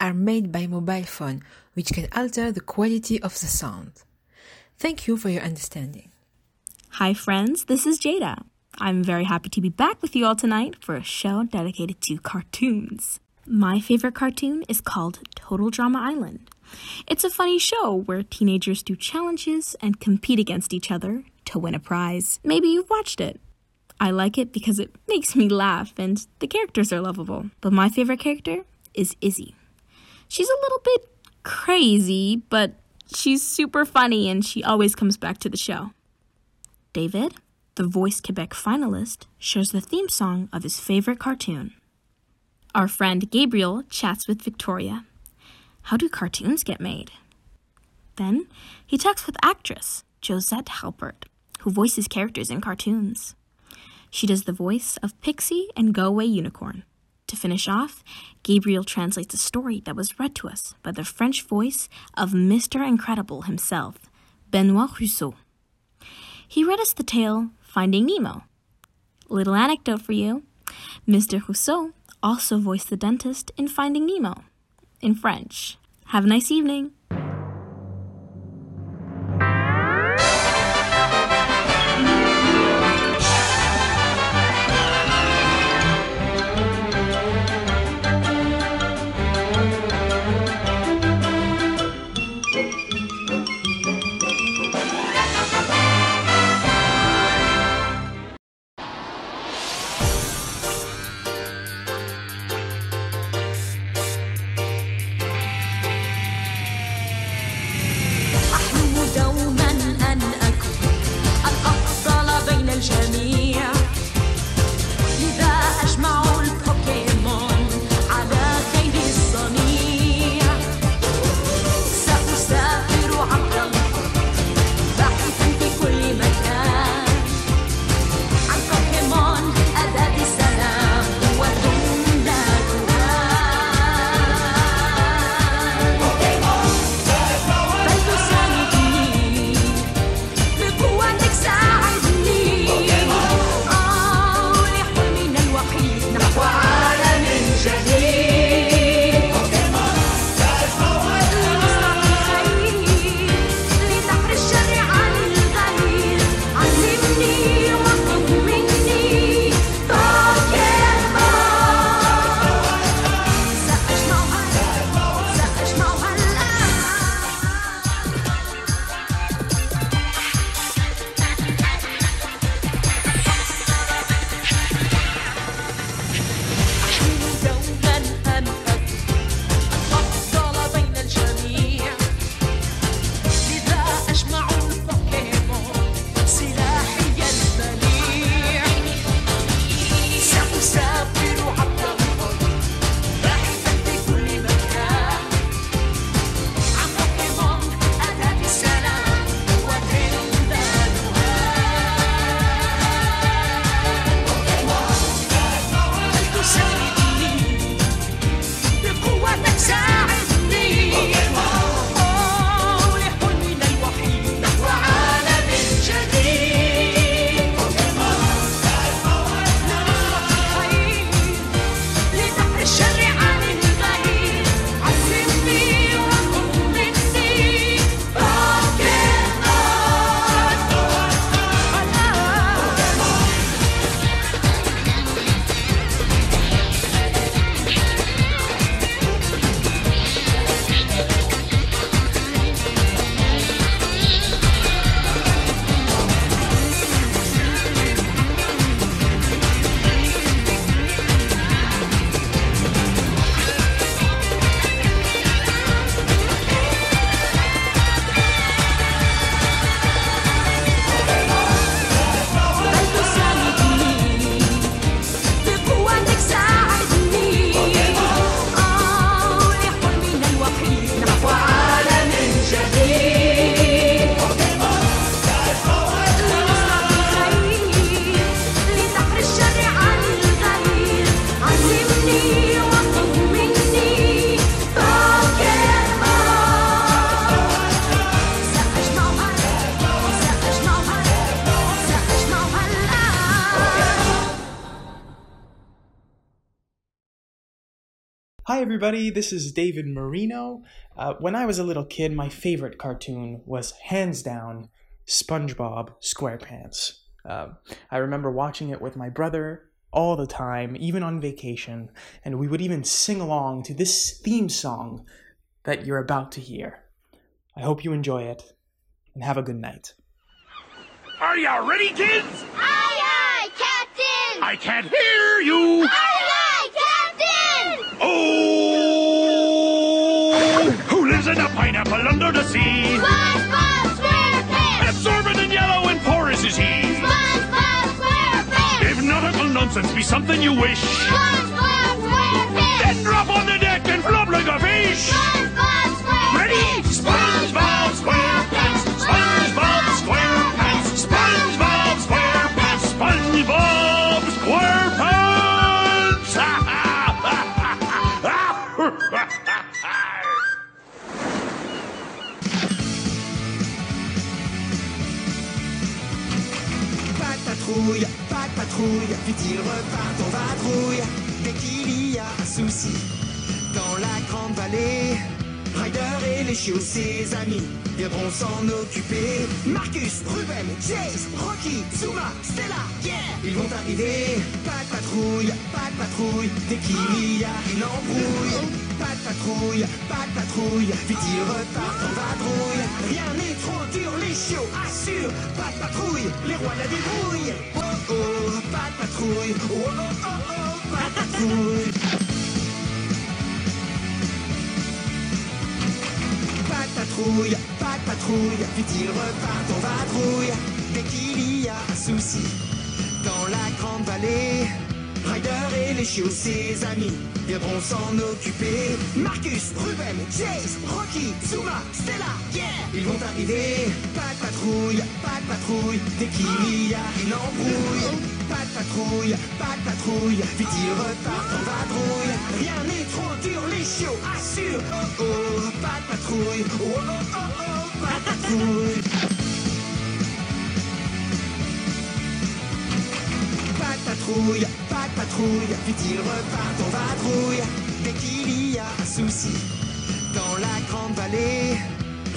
are made by mobile phone, which can alter the quality of the sound. Thank you for your understanding. Hi, friends, this is Jada. I'm very happy to be back with you all tonight for a show dedicated to cartoons. My favorite cartoon is called Total Drama Island. It's a funny show where teenagers do challenges and compete against each other to win a prize. Maybe you've watched it. I like it because it makes me laugh and the characters are lovable. But my favorite character is Izzy. She's a little bit crazy, but she's super funny and she always comes back to the show. David, the Voice Quebec finalist, shares the theme song of his favorite cartoon. Our friend Gabriel chats with Victoria. How do cartoons get made? Then he talks with actress Josette Halpert, who voices characters in cartoons. She does the voice of Pixie and Go Away Unicorn. To finish off, Gabriel translates a story that was read to us by the French voice of Mr. Incredible himself, Benoit Rousseau. He read us the tale Finding Nemo. Little anecdote for you Mr. Rousseau also voiced the dentist in Finding Nemo in French. Have a nice evening. Everybody. This is David Marino. Uh, when I was a little kid, my favorite cartoon was hands down SpongeBob SquarePants. Uh, I remember watching it with my brother all the time, even on vacation, and we would even sing along to this theme song that you're about to hear. I hope you enjoy it, and have a good night. Are you ready, kids? Aye, aye, Captain! I can't hear you! Aye, aye, in under the sea? SpongeBob SquarePants! Absorbent and yellow and porous is he. SpongeBob SquarePants! If nautical nonsense be something you wish, SpongeBob SquarePants! then drop on the deck and flop like a fish. SpongeBob SquarePants! Ready? Patrouille, vite ils repartent en vadrouille. Dès qu'il y a un souci dans la grande vallée, Ryder et les chiots, ses amis, viendront s'en occuper. Marcus, Ruben, Chase, Rocky, Zuma, Stella, yeah, ils vont arriver. Pas de patrouille, pas de patrouille, dès qu'il y a une embrouille. Pas de patrouille, pas de patrouille, vite ils repartent en vadrouille. Rien n'est trop dur, les chiots assurent. Pas de patrouille, les rois la débrouille. Oh oh, patrouille, oh oh oh oh, de patrouille. Patrouille, vite ils repartent en vadrouille. Dès qu'il y a un souci dans la grande vallée, Ryder et les chiots, ses amis, viendront s'en occuper. Marcus, Ruben, Chase, Rocky, Zuma, Stella, yeah, ils vont arriver. Pas de patrouille, pas de patrouille, dès qu'il y a une embrouille. Pas de patrouille, pas de patrouille, vite ils repartent en vadrouille. Rien n'est trop dur, les chiots assurent. Oh oh, pas de patrouille, oh oh oh oh, pas de patrouille. Patrouille, pas de patrouille, vite ils repartent en vadrouille. Dès qu'il y a un souci dans la grande vallée,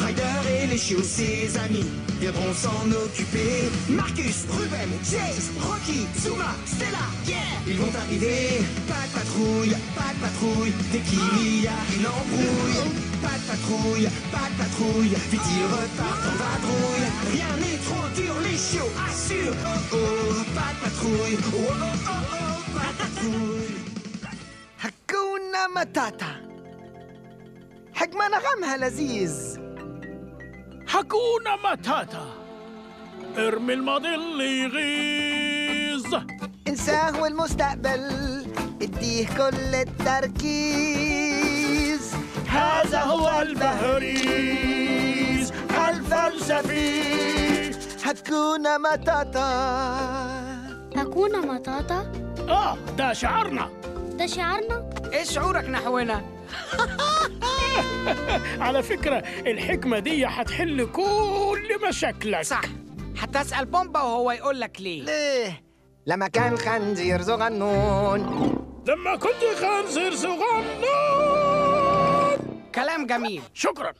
Ryder et les chiots, ses amis, viendront s'en occuper. Marcus, Ruben, Chase, Rocky, Zuma, Stella, yeah, ils vont arriver. Pas de patrouille, pas de patrouille, dès qu'il y a une embrouille. Pas de patrouille, pas de patrouille, vite ils repartent en vadrouille. Rien n'est trop dur, les chiots assurent. Oh oh, pas de patrouille, oh oh oh oh, pas de patrouille. Hakuna Matata حجم نغمها لذيذ حكونا ماتاتا. ارمي الماضي اللي يغيظ انساه والمستقبل اديه كل التركيز. هذا هو البهريز. الفلسفي. حكونا ماتاتا. هكونا مطاطا آه ده شعارنا ده شعارنا إيه شعورك نحونا؟ على فكرة الحكمة دي هتحل كل مشاكلك. صح. هتسأل بومبا وهو يقول لك ليه. ليه؟ لما كان خنزير صغنون. لما كنت خنزير صغنون. كلام جميل. شكرا.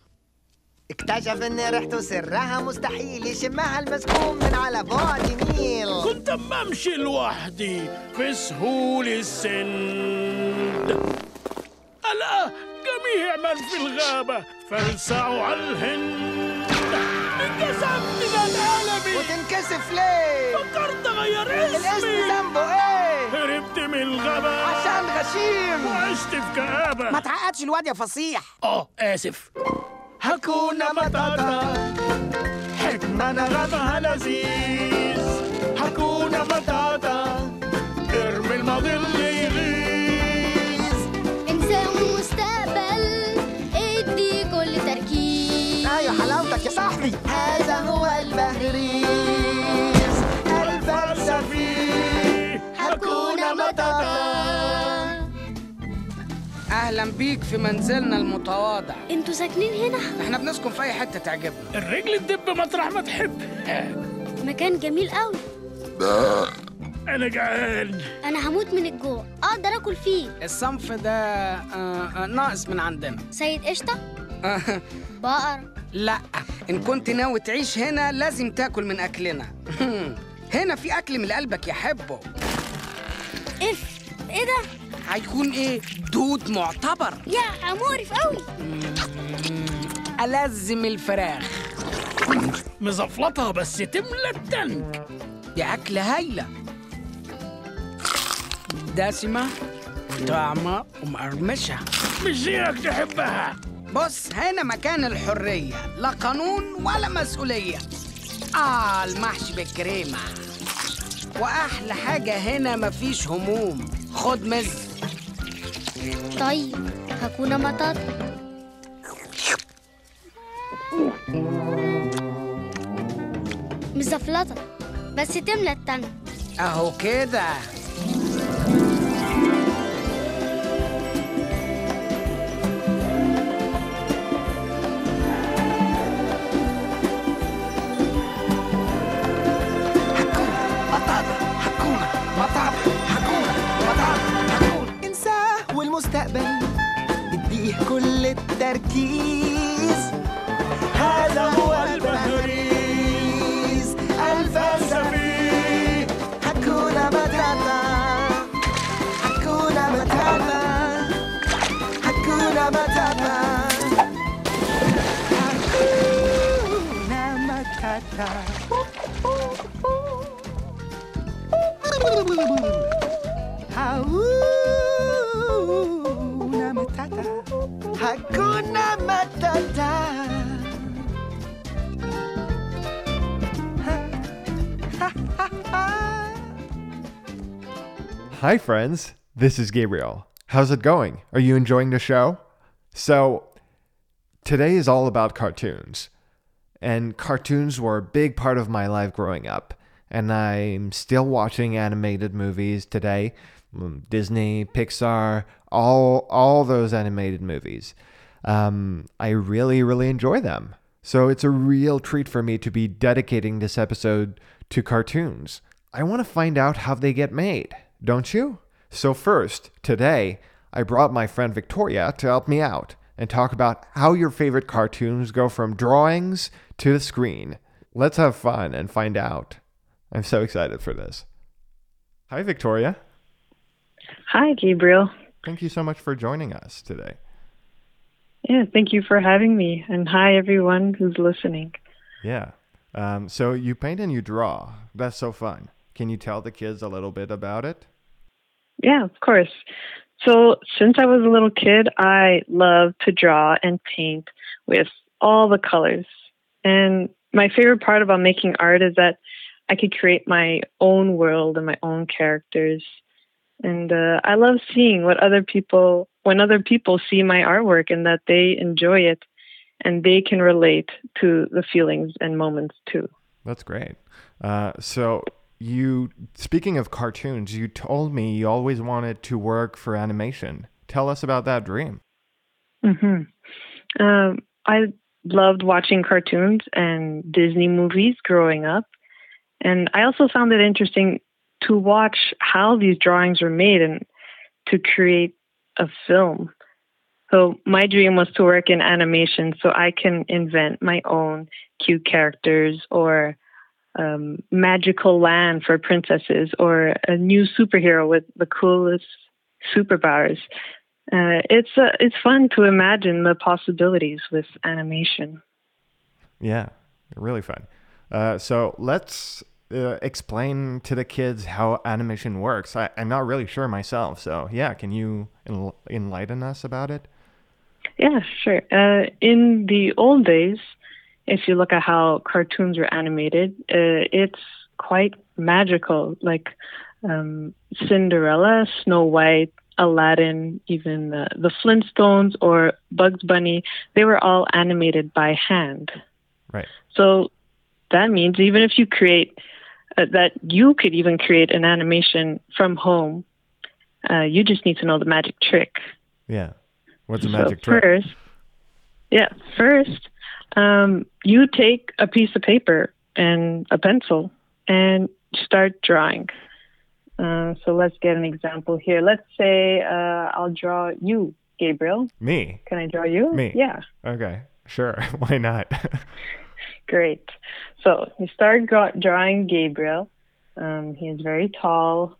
اكتشف إن ريحته سرها مستحيل يشمها المسكون من على بعد ميل كنت اما امشي لوحدي في سهول السند. ألا جميع من في الغابة. فلسعوا على الهند. انكسفت من ألمي وتنكسف ليه؟ فكرت أغير الاسم اسمي ذنبه إيه؟ هربت من الغابة. عشان غشيم. وعشت في كآبة. ما تعقدش الواد يا فصيح. آه آسف. هكونا متاتا حكمة نغمها لذيذ. هكونا متاتا ارمي الماضي اللي صاحبي هذا هو البهريز الفلسفي. هكونا متاتا أهلا بيك في منزلنا المتواضع. أنتوا ساكنين هنا؟ إحنا بنسكن في أي حتة تعجبنا. الرجل تدب مطرح ما تحب. مكان جميل قوي. أنا جعان. أنا هموت من الجوع. أقدر أكل فيه. الصنف ده آه، آه، ناقص من عندنا. سيد قشطة؟ آه، بقر. لا. إن كنت ناوي تعيش هنا لازم تاكل من أكلنا. هنا في أكل من قلبك يحبه. إف إيه ده؟ هيكون إيه؟ دود معتبر. يا مقرف قوي ألزم الفراخ. مزفلطة بس تملى التنك دي أكلة هايلة. دسمة طعمة ومقرمشة. مش زيك تحبها. بص هنا مكان الحرية لا قانون ولا مسؤولية. آه المحشي بالكريمة وأحلى حاجة هنا مفيش هموم. خد مز. طيب هكون مطاطا مزفلطة. بس تملى التانك أهو كده. التركيز. هذا هو البهريز الفلسفي حكونا متاتا حكونا متاتا حكونا متاتا حكونا متاتا Hi, friends. This is Gabriel. How's it going? Are you enjoying the show? So, today is all about cartoons. And cartoons were a big part of my life growing up. And I'm still watching animated movies today. Mm, Disney, Pixar, all all those animated movies. Um, I really, really enjoy them. So it's a real treat for me to be dedicating this episode to cartoons. I want to find out how they get made, don't you? So, first, today, I brought my friend Victoria to help me out and talk about how your favorite cartoons go from drawings to the screen. Let's have fun and find out. I'm so excited for this. Hi, Victoria. Hi, Gabriel. Thank you so much for joining us today. Yeah, thank you for having me. And hi, everyone who's listening. Yeah. Um, so, you paint and you draw. That's so fun. Can you tell the kids a little bit about it? Yeah, of course. So, since I was a little kid, I love to draw and paint with all the colors. And my favorite part about making art is that I could create my own world and my own characters. And uh, I love seeing what other people, when other people see my artwork and that they enjoy it and they can relate to the feelings and moments too. That's great. Uh, so, you, speaking of cartoons, you told me you always wanted to work for animation. Tell us about that dream. hmm Um, I loved watching cartoons and Disney movies growing up. And I also found it interesting to watch how these drawings were made and to create a film. So my dream was to work in animation so I can invent my own cute characters or um, magical land for princesses or a new superhero with the coolest superpowers. Uh, it's uh, it's fun to imagine the possibilities with animation. Yeah, really fun. Uh, so let's uh, explain to the kids how animation works. I, I'm not really sure myself. So yeah, can you enl- enlighten us about it? Yeah, sure. Uh, in the old days, if you look at how cartoons were animated, uh, it's quite magical. Like um, Cinderella, Snow White, Aladdin, even the, the Flintstones or Bugs Bunny, they were all animated by hand. Right. So that means even if you create uh, that, you could even create an animation from home. Uh, you just need to know the magic trick. Yeah. What's the So magic trick? First, yeah, first, um, you take a piece of paper and a pencil and start drawing. Uh, so let's get an example here. Let's say uh, I'll draw you, Gabriel. Me? Can I draw you? Me? Yeah. Okay, sure. Why not? Great. So you start draw- drawing Gabriel. Um, he is very tall,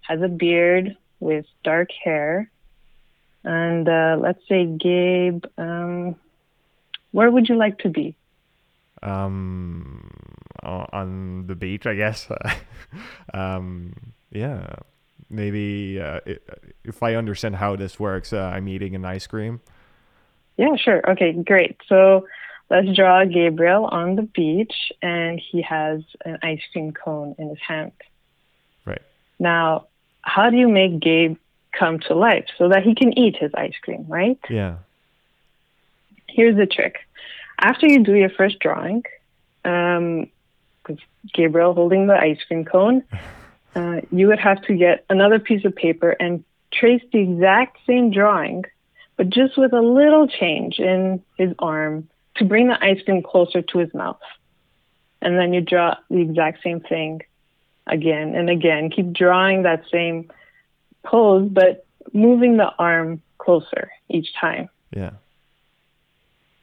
has a beard with dark hair. And uh, let's say, Gabe, um, where would you like to be? um, on the beach, I guess. um, yeah, maybe uh, i if I understand how this works, uh, I'm eating an ice cream. Yeah, sure. Okay, great. So let's draw Gabriel on the beach, and he has an ice cream cone in his hand. Right. Now, how do you make Gabe come to life so that he can eat his ice cream, right? Yeah. Here's the trick. After you do your first drawing, um, with Gabriel holding the ice cream cone, uh, you would have to get another piece of paper and trace the exact same drawing, but just with a little change in his arm to bring the ice cream closer to his mouth. And then you draw the exact same thing again and again. Keep drawing that same pose, but moving the arm closer each time. Yeah.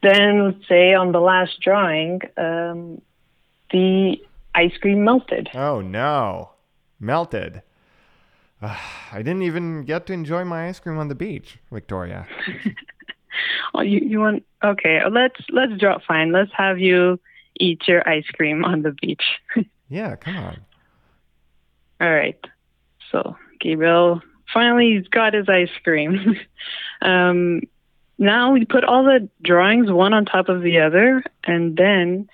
Then, let's say on the last drawing, um, the ice cream melted. Oh no, melted. Uh, I didn't even get to enjoy my ice cream on the beach, Victoria. Oh, you, you want? Okay, let's let's draw. Fine, let's have you eat your ice cream on the beach. Yeah, come on. All right. So Gabriel finally he's got his ice cream. um, now we put all the drawings one on top of the other, and then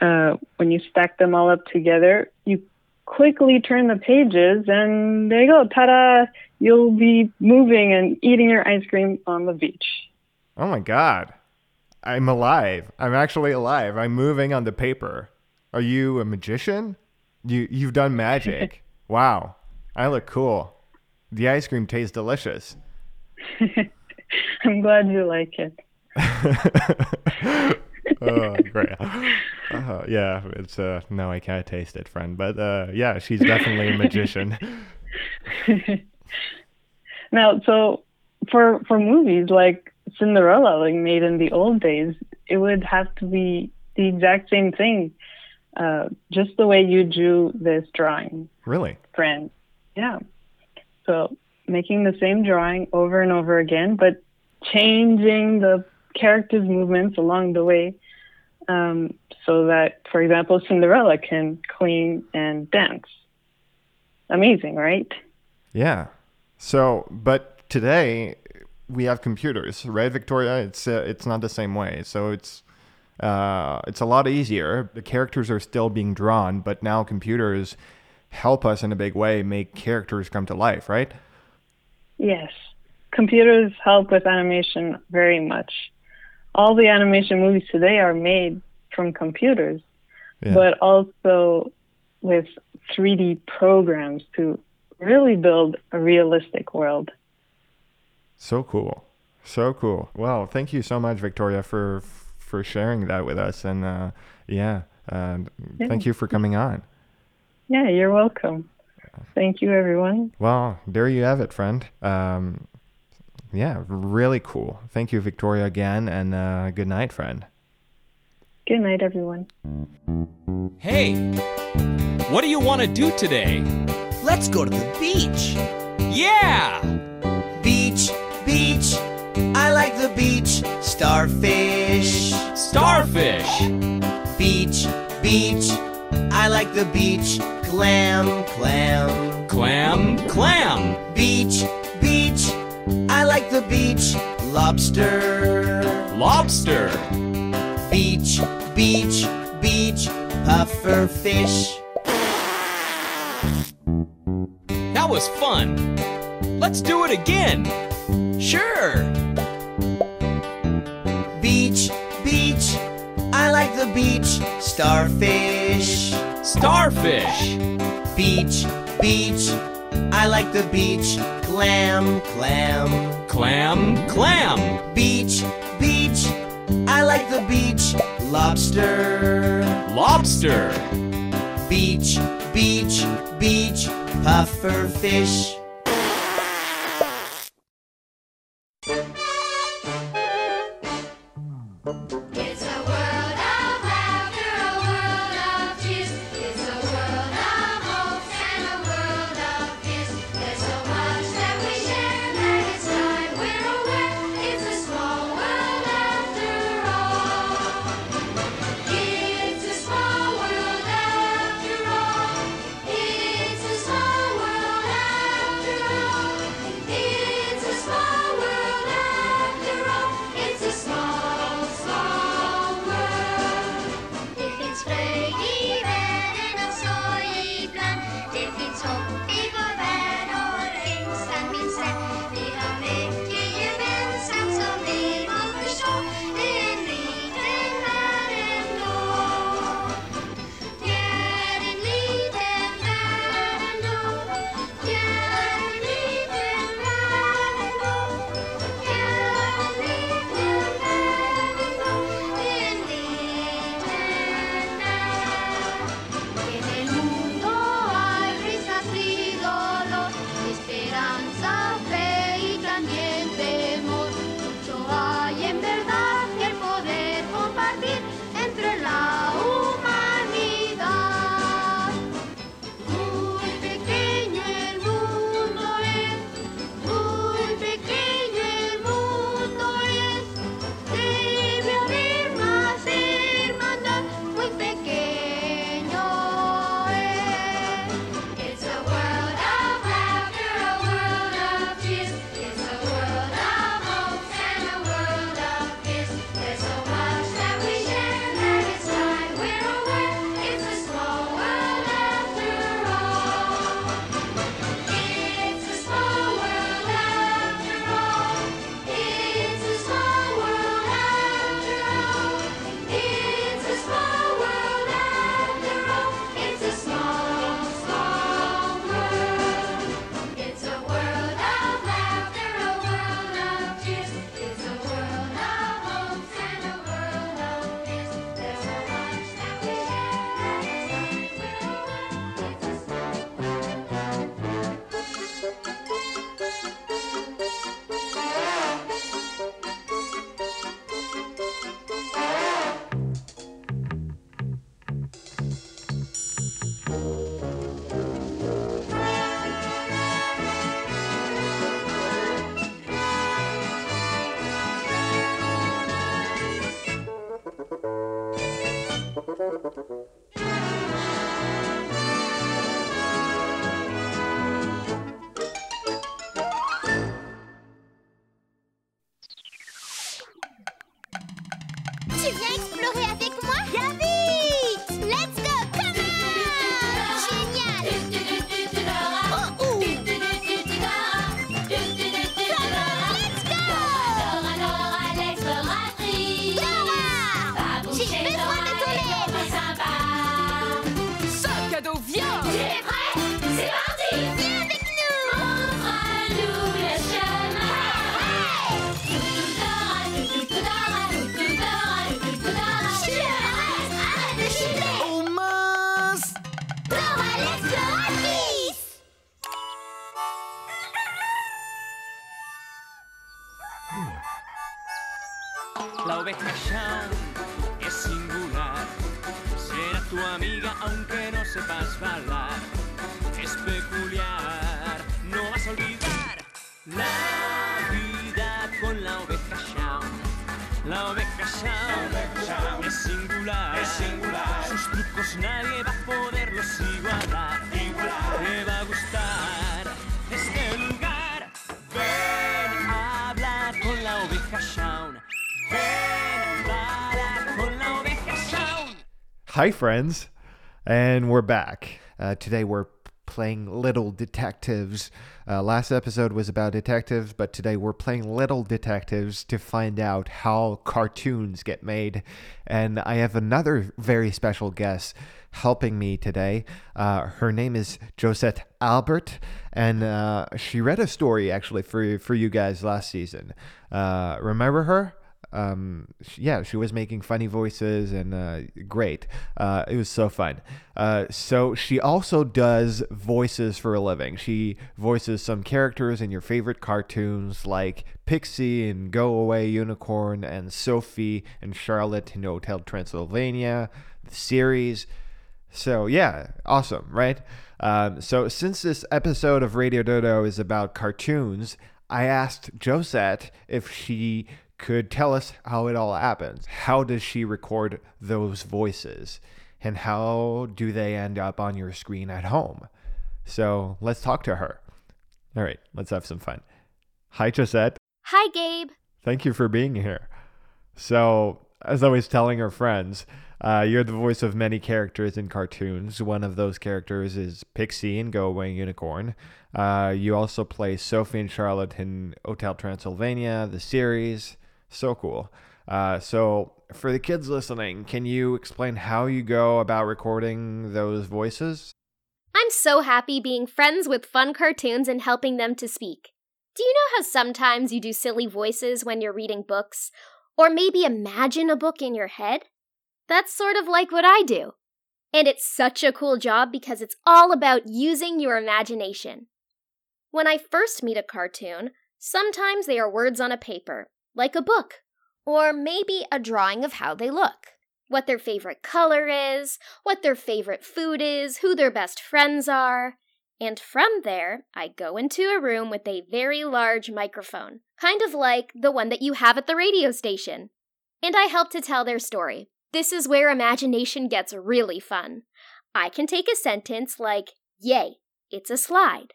uh, when you stack them all up together, you quickly turn the pages, and there you go. Ta-da! You'll be moving and eating your ice cream on the beach. Oh my god. I'm alive. I'm actually alive. I'm moving on the paper. Are you a magician? You you've done magic. wow. I look cool. The ice cream tastes delicious. I'm glad you like it. oh, great. Uh, yeah, it's uh no, I can't taste it, friend. But uh yeah, she's definitely a magician. now, so for for movies like Cinderella, like made in the old days, it would have to be the exact same thing, uh, just the way you drew this drawing, Really? friend. Yeah. So making the same drawing over and over again, but changing the characters' movements along the way, um, so that, for example, Cinderella can clean and dance. Amazing, right? Yeah. So, but today we have computers, right, Victoria? It's uh, it's not the same way. So it's uh, it's a lot easier. The characters are still being drawn, but now computers help us in a big way make characters come to life, right? Yes. Computers help with animation very much. All the animation movies today are made from computers, Yeah. but also with 3D programs to really build a realistic world. So cool. So cool. Well, thank you so much, Victoria, for for sharing that with us, and uh, yeah, uh, thank you for coming on. Yeah, you're welcome. Thank you, everyone. Well, there you have it, friend. Um, yeah, really cool. Thank you, Victoria, again, and uh, good night, friend. Good night, everyone. Hey, what do you want to do today? Let's go to the beach. Yeah! Beach, beach. I like the beach. Starfish. Starfish. Beach, beach. I like the beach. Clam, clam. Clam, clam. Beach, beach. I like the beach. Lobster. Lobster. Beach, beach, beach. Puffer fish. That was fun. Let's do it again. Sure. Beach, beach. I like the beach. Starfish. Starfish. Beach, beach. I like the beach. Clam, clam. Clam, clam. Beach, beach. I like the beach. Lobster. Lobster. Beach, beach, beach. Puffer fish. Hi, friends. And we're back. Uh, today we're playing little detectives. Uh, last episode was about detectives, but today we're playing little detectives to find out how cartoons get made. And I have another very special guest helping me today. Uh, her name is Josette Albert, and uh, she read a story actually for for you guys last season. Uh, remember her? Um, yeah, she was making funny voices and uh, great. Uh, it was so fun. Uh, so she also does voices for a living. She voices some characters in your favorite cartoons like Pixie and Go Away Unicorn and Sophie and Charlotte in Hotel Transylvania, the series. So yeah, awesome, right? Um, so since this episode of Radio Dodo is about cartoons, I asked Josette if she could tell us how it all happens. How does she record those voices? And how do they end up on your screen at home? So let's talk to her. All right, let's have some fun. Hi, Josette. Hi, Gabe. Thank you for being here. So, as I was telling her friends, uh, you're the voice of many characters in cartoons. One of those characters is Pixie in Go Away Unicorn. Uh, you also play Sophie and Charlotte in Hotel Transylvania, the series. So cool. Uh, so, for the kids listening, can you explain how you go about recording those voices? I'm so happy being friends with fun cartoons and helping them to speak. Do you know how sometimes you do silly voices when you're reading books? Or maybe imagine a book in your head? That's sort of like what I do. And it's such a cool job because it's all about using your imagination. When I first meet a cartoon, sometimes they are words on a paper, like a book, or maybe a drawing of how they look, what their favorite color is, what their favorite food is, who their best friends are. And from there, I go into a room with a very large microphone, kind of like the one that you have at the radio station. And I help to tell their story. This is where imagination gets really fun. I can take a sentence like, Yay, it's a slide.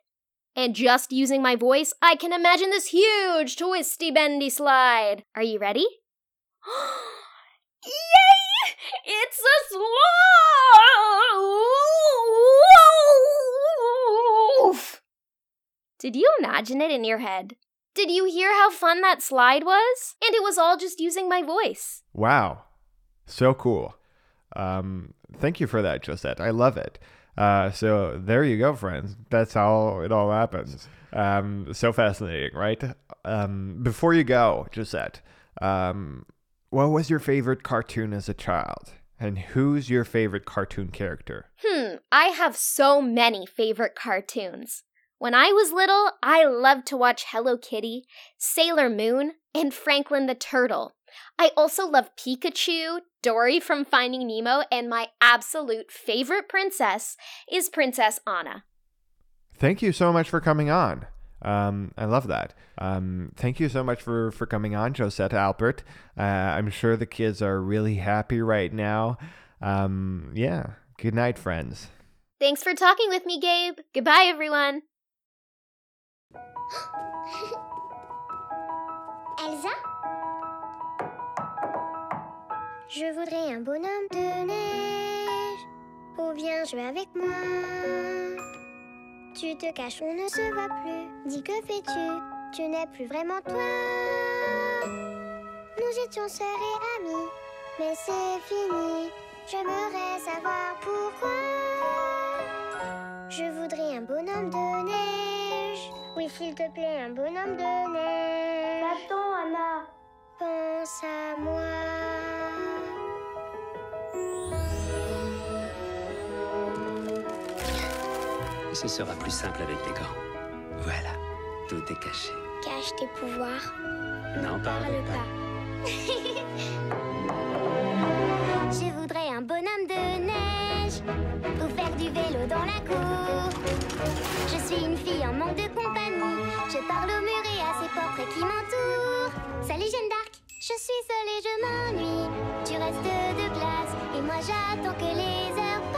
And just using my voice, I can imagine this huge, twisty, bendy slide. Are you ready? Yay! It's a slide! Did you imagine it in your head? Did you hear how fun that slide was? And it was all just using my voice. Wow. So cool. Um, thank you for that, Josette. I love it. Uh, so there you go, friends. That's how it all happens. Um, so fascinating, right? Um, before you go, Josette, um, what was your favorite cartoon as a child? And who's your favorite cartoon character? Hmm, I have so many favorite cartoons. When I was little, I loved to watch Hello Kitty, Sailor Moon, and Franklin the Turtle. I also love Pikachu, Dory from Finding Nemo, and my absolute favorite princess is Princess Anna. Thank you so much for coming on. Um, I love that. Um, thank you so much for, for coming on, Josette Albert. Uh, I'm sure the kids are really happy right now. Um, yeah. Good night, friends. Thanks for talking with me, Gabe. Goodbye, everyone. Elsa Je voudrais un bonhomme de neige. Oh, viens jouer avec moi. Tu te caches, on ne se voit plus. Dis que fais-tu? Tu n'es plus vraiment toi. Nous étions sœurs et amis, mais c'est fini. J'aimerais savoir pourquoi. Je voudrais un bonhomme de neige. Oui, s'il te plaît, un bonhomme de neige. Attends, Anna. Pense à moi. Ce sera plus simple avec des gants. Voilà, tout est caché. Cache tes pouvoirs. N'en parle pas. Je voudrais un bonhomme de neige pour faire du vélo dans la cour. Je suis une fille en manque de compagnie. Je parle au mur et à ces portraits qui m'entourent. Salut Jeanne d'Arc, je suis seule et je m'ennuie. Tu restes de glace et moi j'attends que les heures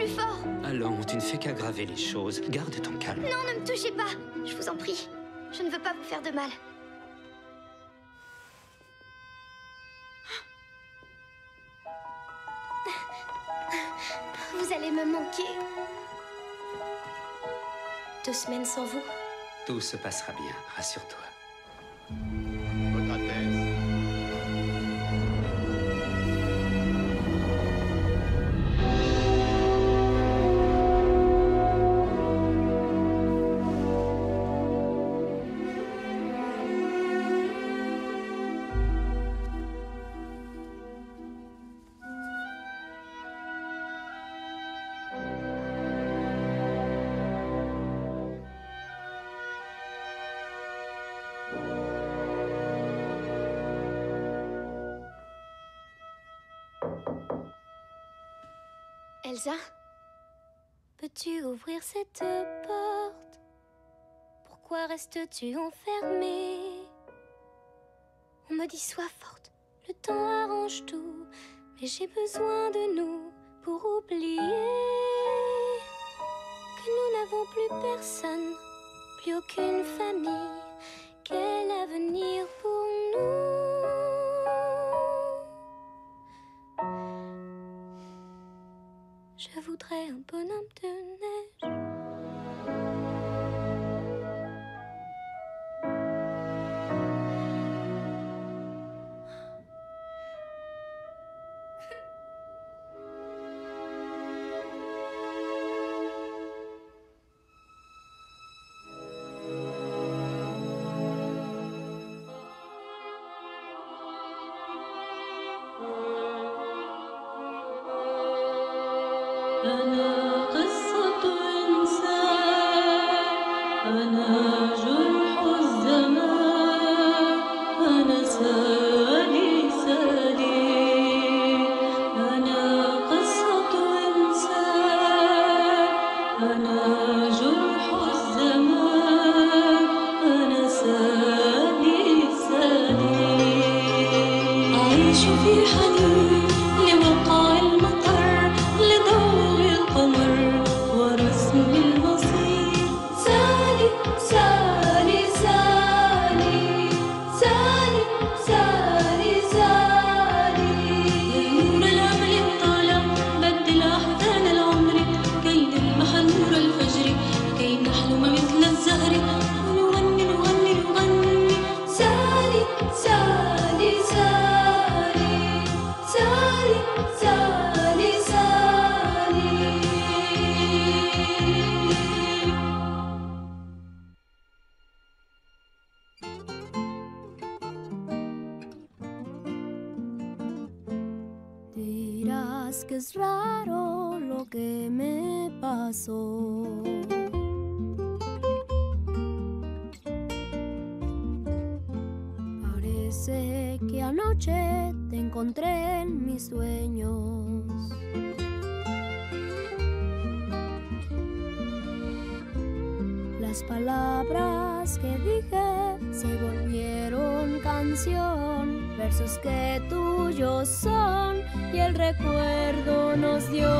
plus. Allons, tu ne fais qu'aggraver les choses. Garde ton calme. Non, ne me touchez pas. Je vous en prie. Je ne veux pas vous faire de mal. Vous allez me manquer. Deux semaines sans vous. Tout se passera bien, rassure-toi. Elsa? Peux-tu ouvrir cette porte? Pourquoi restes-tu enfermée? On me dit sois forte, le temps arrange tout, mais j'ai besoin de nous pour oublier que nous n'avons plus personne, plus aucune famille. Quel avenir Voudrais un bonhomme de nos dio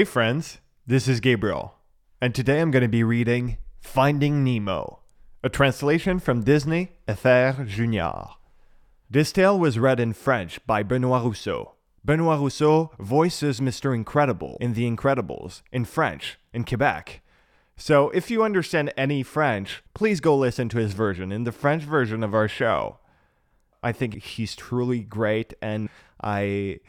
Hey, friends, this is Gabriel, and today I'm going to be reading Finding Nemo, a translation from Disney Ether Junior. This tale was read in French by Benoit Rousseau. Benoit Rousseau voices Mr. Incredible in The Incredibles in French in Quebec. So if you understand any French, please go listen to his version in the French version of our show. I think he's truly great and I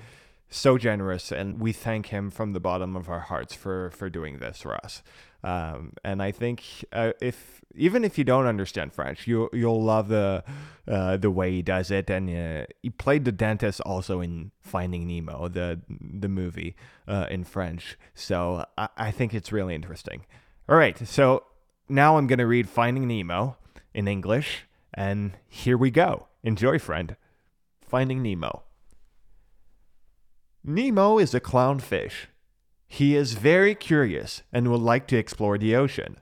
so generous and we thank him from the bottom of our hearts for for doing this for us. Um, and I think uh, if even if you don't understand French, you you'll love the uh, the way he does it. And uh, he played the dentist also in Finding Nemo, the the movie uh, in French. So I, I think it's really interesting. All right, so now I'm gonna read Finding Nemo in English, and here we go. Enjoy, friend. Finding Nemo. Nemo is a clownfish. He is very curious and would like to explore the ocean.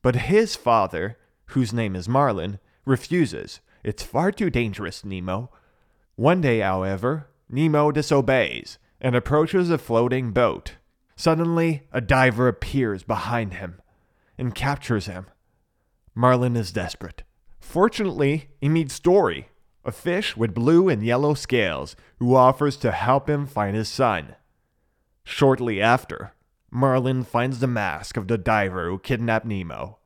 But his father, whose name is Marlin, refuses. It's far too dangerous, Nemo. One day, however, Nemo disobeys and approaches a floating boat. Suddenly, a diver appears behind him and captures him. Marlin is desperate. Fortunately, he meets Dory, a fish with blue and yellow scales, who offers to help him find his son. Shortly after, Marlin finds the mask of the diver who kidnapped Nemo.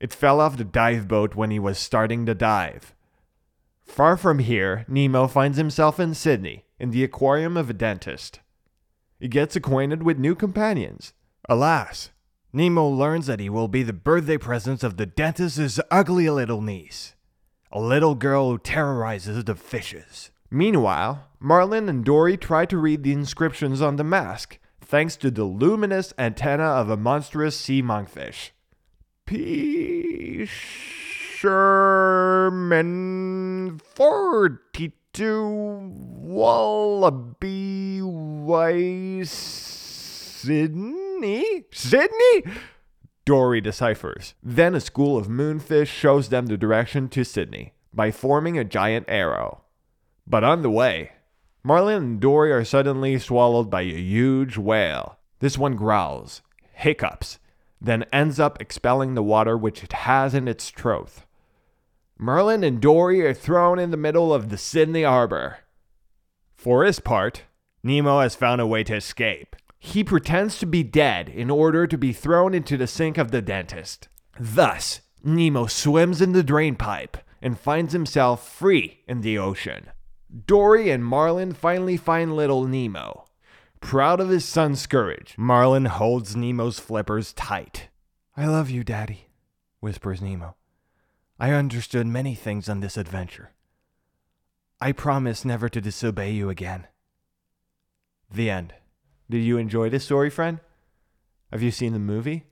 It fell off the dive boat when he was starting to dive. Far from here, Nemo finds himself in Sydney, in the aquarium of a dentist. He gets acquainted with new companions. Alas, Nemo learns that he will be the birthday present of the dentist's ugly little niece, a little girl who terrorizes the fishes. Meanwhile, Marlin and Dory try to read the inscriptions on the mask, thanks to the luminous antenna of a monstrous sea monkfish. P. Sherman 42 Wallaby Way Sydney? Sydney? Dory deciphers. Then a school of moonfish shows them the direction to Sydney by forming a giant arrow. But on the way, Marlin and Dory are suddenly swallowed by a huge whale. This one growls, hiccups, then ends up expelling the water which it has in its throat. Merlin and Dory are thrown in the middle of the Sydney Harbor. For his part, Nemo has found a way to escape. He pretends to be dead in order to be thrown into the sink of the dentist. Thus, Nemo swims in the drain pipe and finds himself free in the ocean. Dory and Marlin finally find little Nemo. Proud of his son's courage, Marlin holds Nemo's flippers tight. I love you, Daddy, whispers Nemo. I understood many things on this adventure. I promise never to disobey you again. The end. Did you enjoy this story, friend? Have you seen the movie?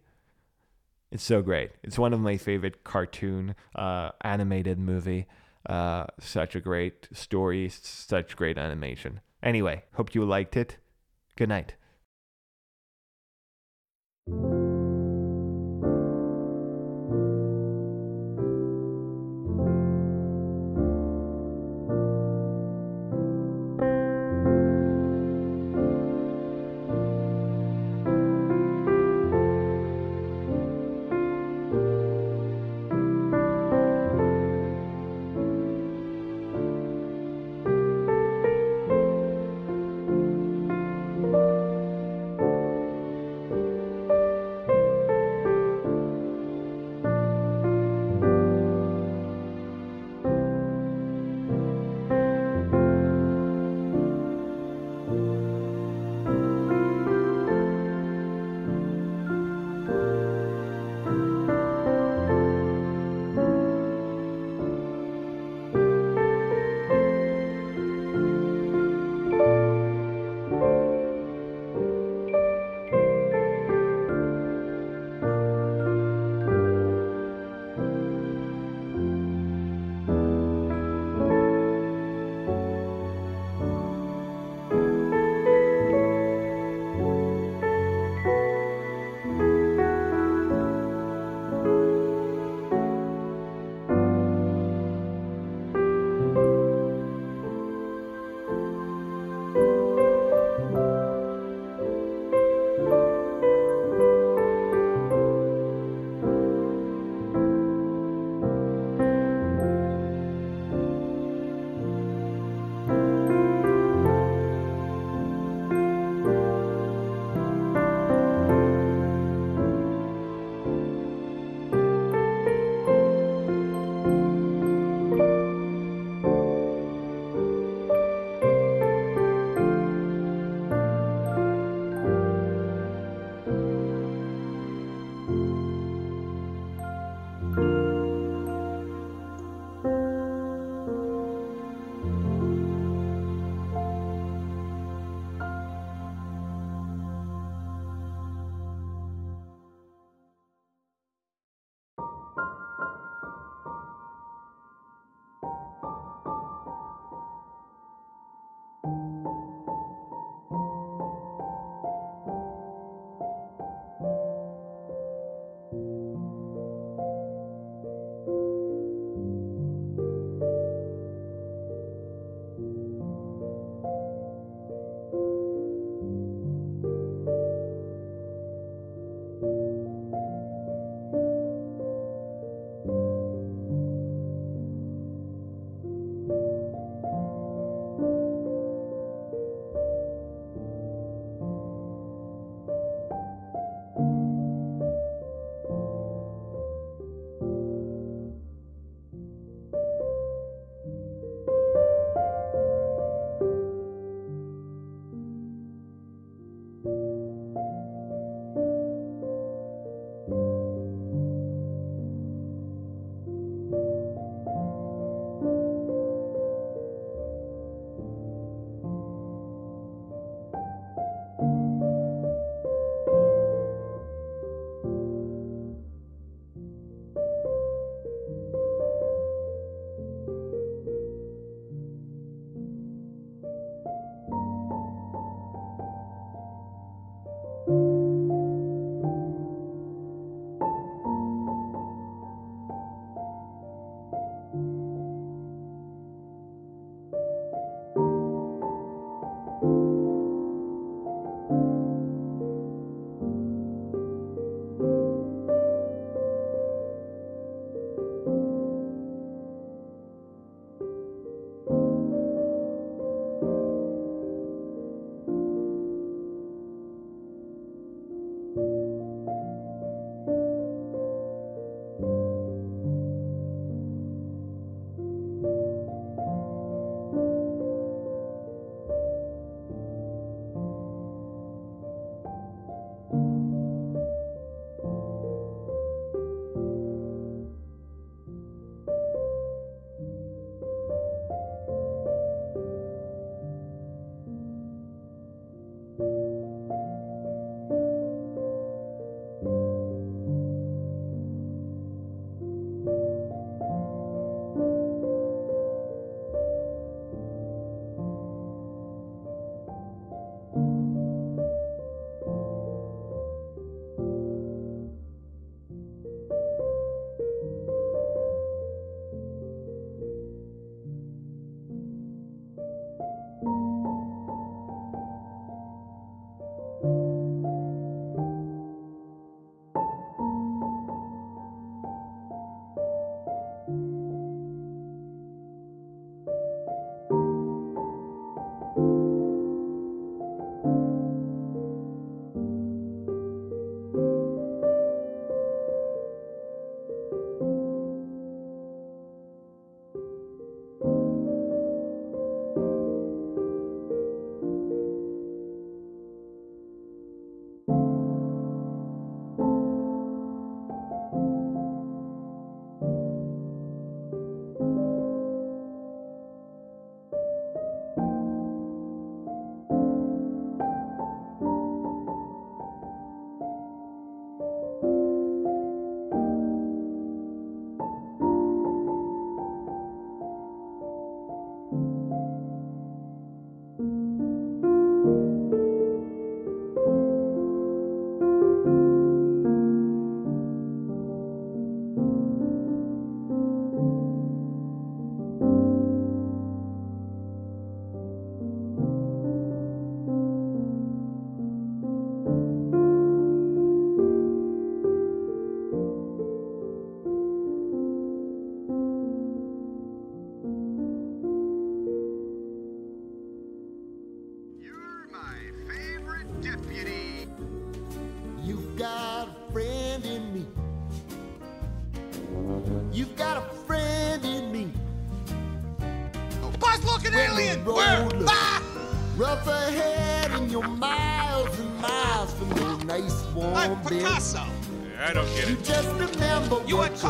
It's so great. It's one of my favorite cartoon uh, animated movie. Uh, such a great story, such great animation. Anyway, hope you liked it. Good night.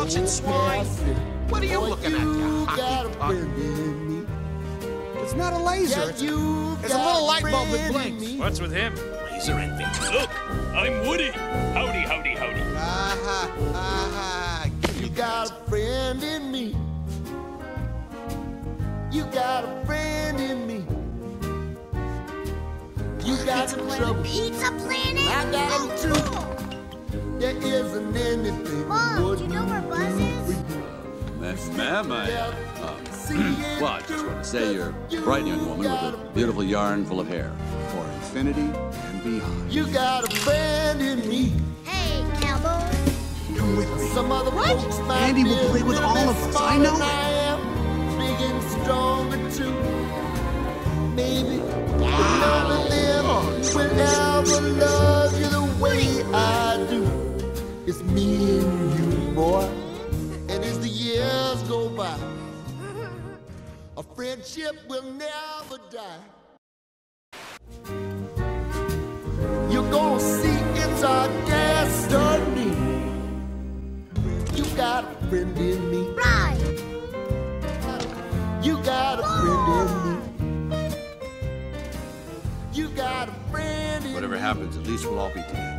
You what a cultured your swine? What are you Boy, looking at, you hockey puck? friend in me. It's not a laser. Yeah, It's a, it's a little light bulb that friend blinks. What's with him? Laser envy. Look, I'm Woody. Howdy, howdy, howdy. Aha, aha. You got a friend in me. You got a friend in me. You got some trouble. Pizza Planet? I got them too. There isn't anything Mom, do you know where Buzz is? Ma- Ma'am, I, uh, uh, well, I just want to say you're a bright young woman with a beautiful yarn full of hair. For infinity and beyond. You got a friend in me. Hey, cowboy. Come with me. Some other folks Andy will play with all of us. I know than it. I am, big and stronger too. Maybe we'll never live, we'll never love you the way I do. It's me and you, boy. And as the years go by, a friendship will never die. You're gonna see it's our destiny. You got a friend in me. Right. You got a friend in me. You got a friend in Whatever me. happens, at least we'll all be together.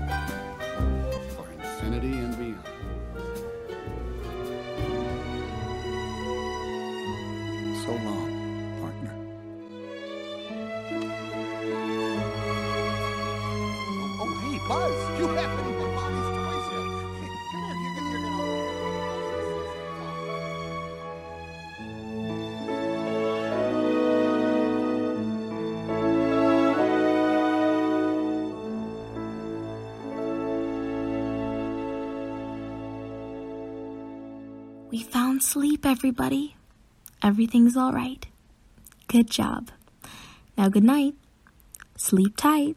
Sleep, everybody. Everything's all right. Good job. Now, good night. Sleep tight.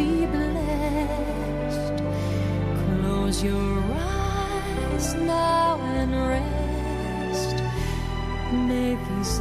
be blessed. Close your eyes now and rest. May these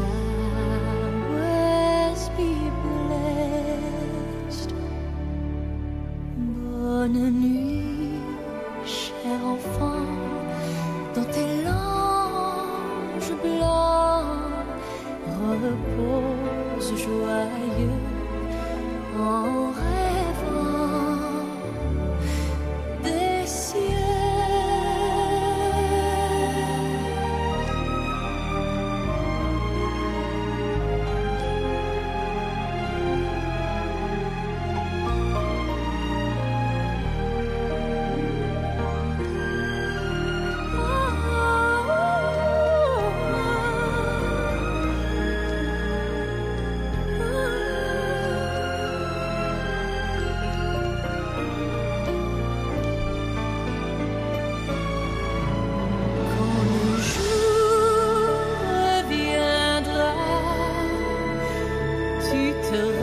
till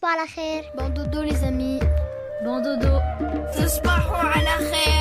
تصبحوا على خير. Bon dodo les amis. Bon dodo. تصبحوا على خير